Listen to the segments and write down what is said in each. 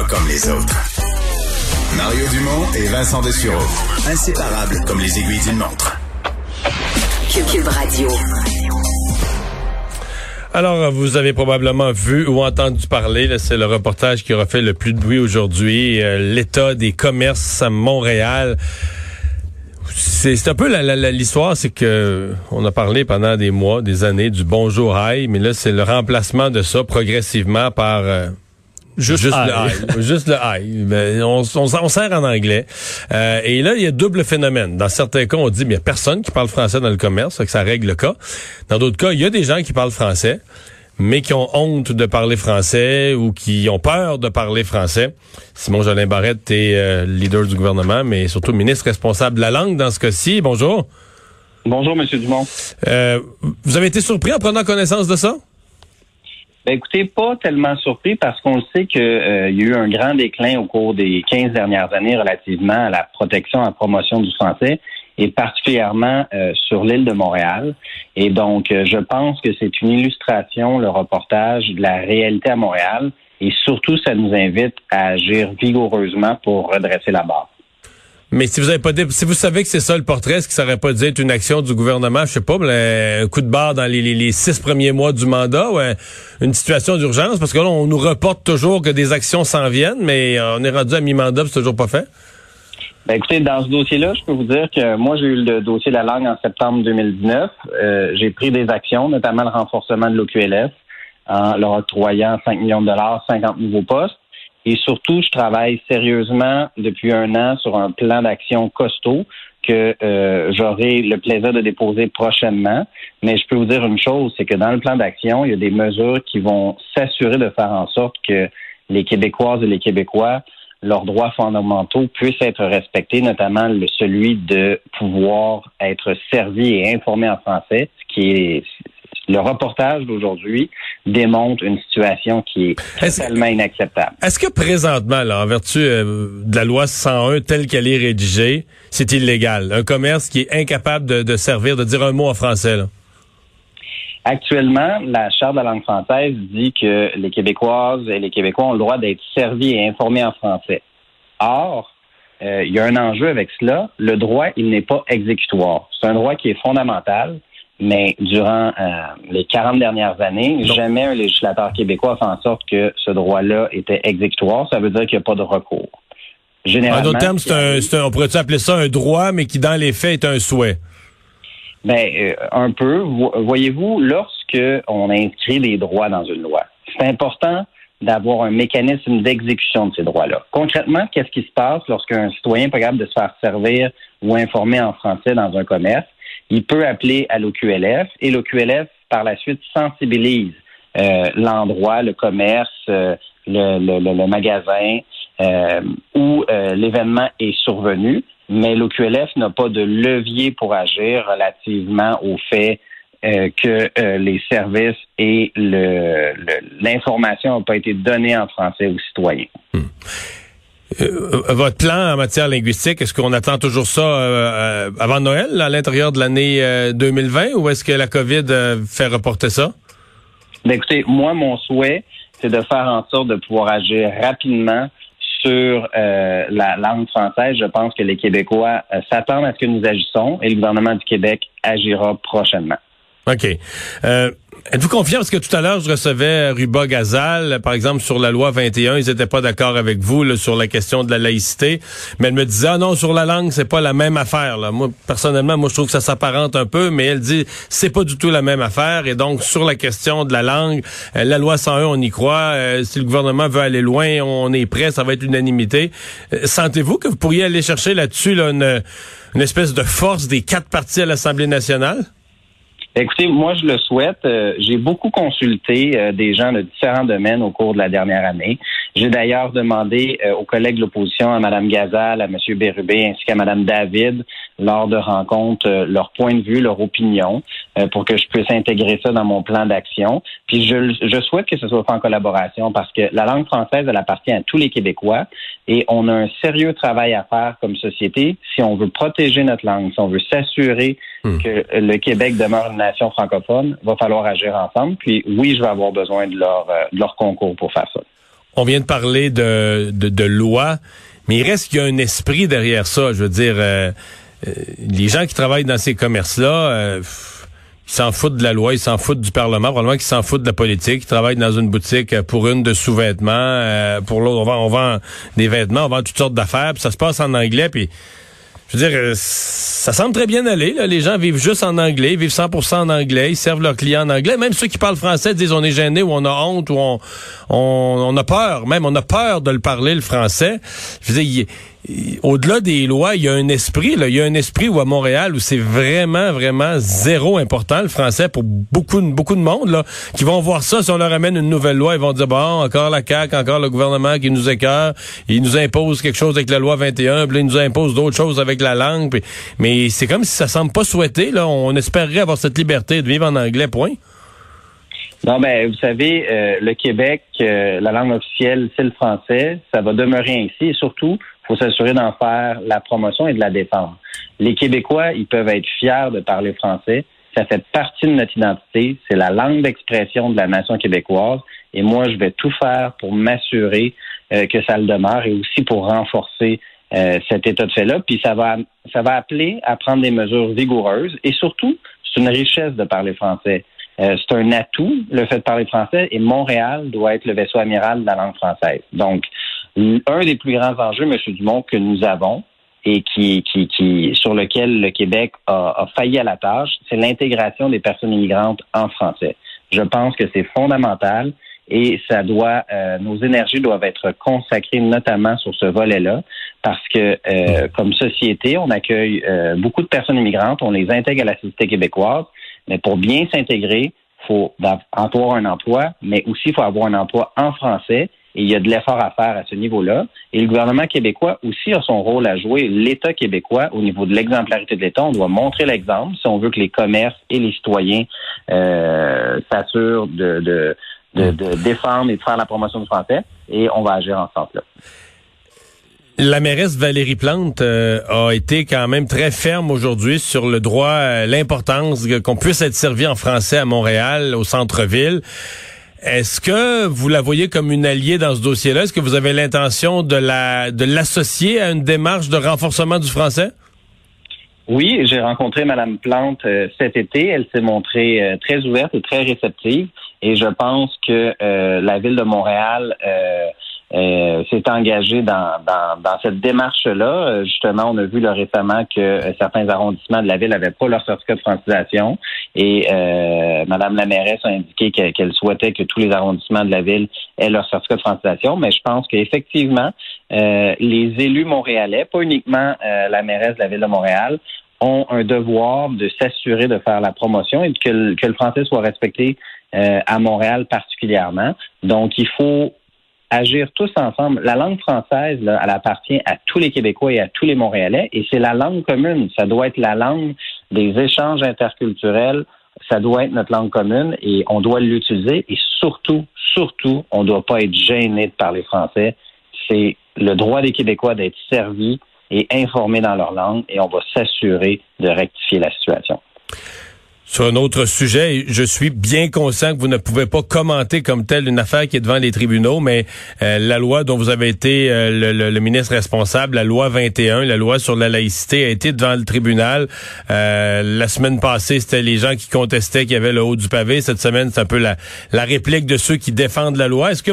Pas comme les autres. Mario Dumont et Vincent Dessureau. Inséparables comme les aiguilles d'une montre. Cube Radio. Alors, vous avez probablement vu ou entendu parler, c'est le reportage qui aura fait le plus de bruit aujourd'hui, euh, l'état des commerces à Montréal. C'est un peu l'histoire, c'est que on a parlé pendant des mois, des années du bonjour aïe, mais là c'est le remplacement de ça progressivement par euh, Juste, le high. Juste le high. Ben, on, on, sert en anglais. Euh, et là, il y a double phénomène. Dans certains cas, on dit, mais il n'y a personne qui parle français dans le commerce, que ça règle le cas. Dans d'autres cas, il y a des gens qui parlent français, mais qui ont honte de parler français ou qui ont peur de parler français. Simon Jolin Barrette est euh, leader du gouvernement, mais surtout ministre responsable de la langue dans ce cas-ci. Bonjour. Bonjour, Monsieur Dumont. Euh, vous avez été surpris en prenant connaissance de ça? Ben écoutez, pas tellement surpris parce qu'on sait qu'il euh, y a eu un grand déclin au cours des 15 dernières années relativement à la protection et à la promotion du français et particulièrement euh, sur l'île de Montréal. Et donc, euh, je pense que c'est une illustration, le reportage, de la réalité à Montréal. Et surtout, ça nous invite à agir vigoureusement pour redresser la barre. Mais si vous avez pas si vous savez que c'est ça le portrait, est-ce que ça aurait pas dû être une action du gouvernement, je sais pas, un coup de barre dans les, six premiers mois du mandat, ou une situation d'urgence, parce que là, on nous reporte toujours que des actions s'en viennent, mais on est rendu à mi-mandat, c'est toujours pas fait. Ben écoutez, dans ce dossier-là, je peux vous dire que moi, j'ai eu le dossier de la langue en septembre 2019. Euh, j'ai pris des actions, notamment le renforcement de l'OQLF, en leur octroyant 5 millions de dollars, 50 nouveaux postes. Et surtout, je travaille sérieusement depuis un an sur un plan d'action costaud que euh, j'aurai le plaisir de déposer prochainement. Mais je peux vous dire une chose, c'est que dans le plan d'action, il y a des mesures qui vont s'assurer de faire en sorte que les Québécoises et les Québécois, leurs droits fondamentaux puissent être respectés, notamment le, celui de pouvoir être servi et informé en français, ce qui est le reportage d'aujourd'hui démontre une situation qui est, totalement inacceptable. Est-ce que présentement, là, en vertu euh, de la loi 101 telle qu'elle est rédigée, c'est illégal? Un commerce qui est incapable de, servir, de dire un mot en français, là? Actuellement, la Charte de la langue française dit que les Québécoises et les Québécois ont le droit d'être servis et informés en français. Or, euh, il y a un enjeu avec cela. Le droit, il n'est pas exécutoire. C'est un droit qui est fondamental mais durant euh, les 40 dernières années, jamais un législateur québécois a fait en sorte que ce droit-là était exécutoire. Ça veut dire qu'il n'y a pas de recours. Généralement, en d'autres termes, c'est un, on pourrait appeler ça un droit, mais qui dans les faits est un souhait? Ben, euh, un peu. Voyez-vous, lorsque on inscrit des droits dans une loi, c'est important d'avoir un mécanisme d'exécution de ces droits-là. Concrètement, qu'est-ce qui se passe lorsqu'un citoyen est capable de se faire servir ou informer en français dans un commerce? Il peut appeler à l'OQLF et l'OQLF, par la suite, sensibilise euh, l'endroit, le commerce, euh, le, magasin euh, où l'événement est survenu, mais l'OQLF n'a pas de levier pour agir relativement au fait que les services et l'information n'ont pas été donnée en français aux citoyens. Hmm. Euh, votre plan en matière linguistique, est-ce qu'on attend toujours ça euh, euh, avant Noël, à l'intérieur de l'année 2020, ou est-ce que la COVID fait reporter ça? Ben, écoutez, moi, mon souhait, c'est de faire en sorte de pouvoir agir rapidement sur la langue française. Je pense que les Québécois s'attendent à ce que nous agissons et le gouvernement du Québec agira prochainement. OK. Êtes-vous confiant? Parce que tout à l'heure, je recevais Ruba Gazal, par exemple, sur la loi 21. Ils n'étaient pas d'accord avec vous sur la question de la laïcité. Mais elle me disait, ah non, sur la langue, c'est pas la même affaire. Moi, personnellement, moi, je trouve que ça s'apparente un peu, mais elle dit, c'est pas du tout la même affaire. Et donc, sur la question de la langue, euh, la loi 101, on y croit. Euh, si le gouvernement veut aller loin, on est prêt, ça va être l'unanimité. Euh, sentez-vous que vous pourriez aller chercher là-dessus une, une espèce de force des quatre partis à l'Assemblée nationale? Écoutez, moi, je le souhaite. Euh, j'ai beaucoup consulté euh, des gens de différents domaines au cours de la dernière année. J'ai d'ailleurs demandé euh, aux collègues de l'opposition, à Mme Gazal, à M. Bérubé, ainsi qu'à Mme David, lors de rencontres, leur point de vue, leur opinion, pour que je puisse intégrer ça dans mon plan d'action. Puis je, je souhaite que ce soit fait en collaboration parce que la langue française, elle appartient à tous les Québécois et on a un sérieux travail à faire comme société si on veut protéger notre langue, si on veut s'assurer hmm. que le Québec demeure une nation francophone, va falloir agir ensemble. Puis oui, je vais avoir besoin de leur, de leur concours pour faire ça. on vient de parler de, de, loi, mais il reste qu'il y a un esprit derrière ça. Je veux dire, euh, euh, les gens qui travaillent dans ces commerces-là, euh, ils s'en foutent de la loi, ils s'en foutent du Parlement, probablement qu'ils s'en foutent de la politique. Ils travaillent dans une boutique pour une de sous-vêtements, pour l'autre, on vend, on vend des vêtements, on vend toutes sortes d'affaires, puis ça se passe en anglais, puis je veux dire, euh, ça semble très bien aller. Là. Les gens vivent juste en anglais, vivent 100% en anglais, ils servent leurs clients en anglais. Même ceux qui parlent français disent on est gêné ou on a honte ou on, on, a peur. Même on a peur de le parler le français. Je veux dire, au-delà des lois, il y a un esprit, là, il y a un esprit où à Montréal où c'est vraiment, vraiment zéro important le français pour beaucoup, beaucoup de monde là, qui vont voir ça. Si on leur amène une nouvelle loi, ils vont dire bon, encore la CAQ, encore le gouvernement qui nous écœure, il nous impose quelque chose avec la loi 21, puis il nous impose d'autres choses avec la langue. mais c'est comme si ça semble pas souhaité. Là, on espérerait avoir cette liberté de vivre en anglais. Point. Non, mais vous savez, euh, le Québec, euh, la langue officielle, c'est le français. Ça va demeurer ainsi. Et surtout, faut s'assurer d'en faire la promotion et de la défendre. Les Québécois, ils peuvent être fiers de parler français. Ça fait partie de notre identité. C'est la langue d'expression de la nation québécoise. Et moi, je vais tout faire pour m'assurer euh, que ça le demeure et aussi pour renforcer euh, cet état de fait-là. Puis ça va, ça va appeler à prendre des mesures vigoureuses. Et surtout, c'est une richesse de parler français. Euh, c'est un atout, le fait de parler français, et Montréal doit être le vaisseau amiral de la langue française. Donc, un des plus grands enjeux, M. Dumont, que nous avons et qui, qui, qui sur lequel le Québec a, failli à la tâche, c'est l'intégration des personnes immigrantes en français. Je pense que c'est fondamental et ça doit, euh, nos énergies doivent être consacrées notamment sur ce volet-là, parce que euh, comme société, on accueille euh, beaucoup de personnes immigrantes, on les intègre à la société québécoise, mais pour bien s'intégrer, faut avoir un emploi, mais aussi il faut avoir un emploi en français et il y a de l'effort à faire à ce niveau-là. Et le gouvernement québécois aussi a son rôle à jouer. L'État québécois, au niveau de l'exemplarité de l'État, on doit montrer l'exemple si on veut que les commerces et les citoyens euh, s'assurent de, de, de, de, défendre et de faire la promotion du français. Et on va agir en ce sens-là. La mairesse Valérie Plante euh, a été quand même très ferme aujourd'hui sur le droit, euh, l'importance qu'on puisse être servi en français à Montréal, au centre-ville. Est-ce que vous la voyez comme une alliée dans ce dossier-là? Est-ce que vous avez l'intention de la de l'associer à une démarche de renforcement du français? Oui, j'ai rencontré Mme Plante euh, cet été. Elle s'est montrée euh, très ouverte et très réceptive. Et je pense que euh, la ville de Montréal s'est engagé dans, dans, cette démarche-là. Justement, on a vu là, récemment que certains arrondissements de la ville n'avaient pas leur certificat de francisation et euh, Mme la mairesse a indiqué qu'elle souhaitait que tous les arrondissements de la ville aient leur certificat de francisation. Mais je pense qu'effectivement, euh, les élus montréalais, pas uniquement la mairesse de la ville de Montréal, ont un devoir de s'assurer de faire la promotion et que, que le français soit respecté à Montréal particulièrement. Donc, il faut agir tous ensemble. La langue française, elle appartient à tous les Québécois et à tous les Montréalais, et c'est la langue commune. Ça doit être la langue des échanges interculturels. Ça doit être notre langue commune et on doit l'utiliser. Et surtout, surtout, on ne doit pas être gêné de parler français. C'est le droit des Québécois d'être servis et informés dans leur langue, et on va s'assurer de rectifier la situation. Sur un autre sujet, je suis bien conscient que vous ne pouvez pas commenter comme tel une affaire qui est devant les tribunaux, mais euh, la loi dont vous avez été euh, le, ministre responsable, la loi 21, la loi sur la laïcité, a été devant le tribunal. Euh, la semaine passée, c'était les gens qui contestaient qu'il y avait le haut du pavé. Cette semaine, c'est un peu la, la réplique de ceux qui défendent la loi. Est-ce que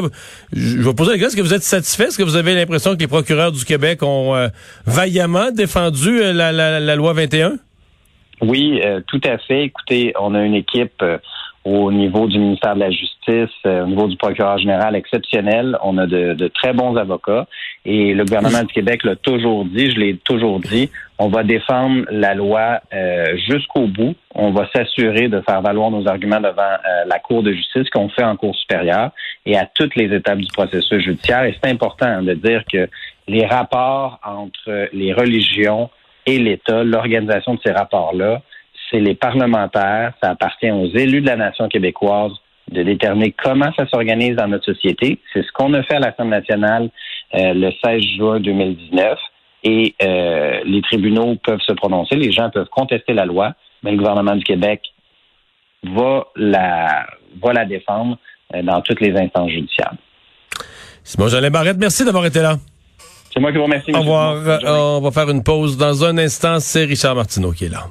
je vais poser la question, est-ce que vous êtes satisfait? Est-ce que vous avez l'impression que les procureurs du Québec ont vaillamment défendu la, la, la loi 21? Oui, euh, tout à fait. Écoutez, on a une équipe euh, au niveau du ministère de la Justice, euh, au niveau du procureur général exceptionnel. On a de, très bons avocats et le gouvernement du Québec l'a toujours dit, je l'ai toujours dit, on va défendre la loi jusqu'au bout. On va s'assurer de faire valoir nos arguments devant la Cour de justice qu'on fait en Cour supérieure et à toutes les étapes du processus judiciaire. Et c'est important de dire que les rapports entre les religions, et l'État, l'organisation de ces rapports-là, c'est les parlementaires, ça appartient aux élus de la nation québécoise de déterminer comment ça s'organise dans notre société. C'est ce qu'on a fait à l'Assemblée nationale euh, le 16 juin 2019 et euh, les tribunaux peuvent se prononcer, les gens peuvent contester la loi, mais le gouvernement du Québec va la, défendre euh, dans toutes les instances judiciaires. Simon Jolin Barrette, merci d'avoir été là. C'est moi qui vous remercie. Au revoir. On va faire une pause dans un instant. C'est Richard Martineau qui est là.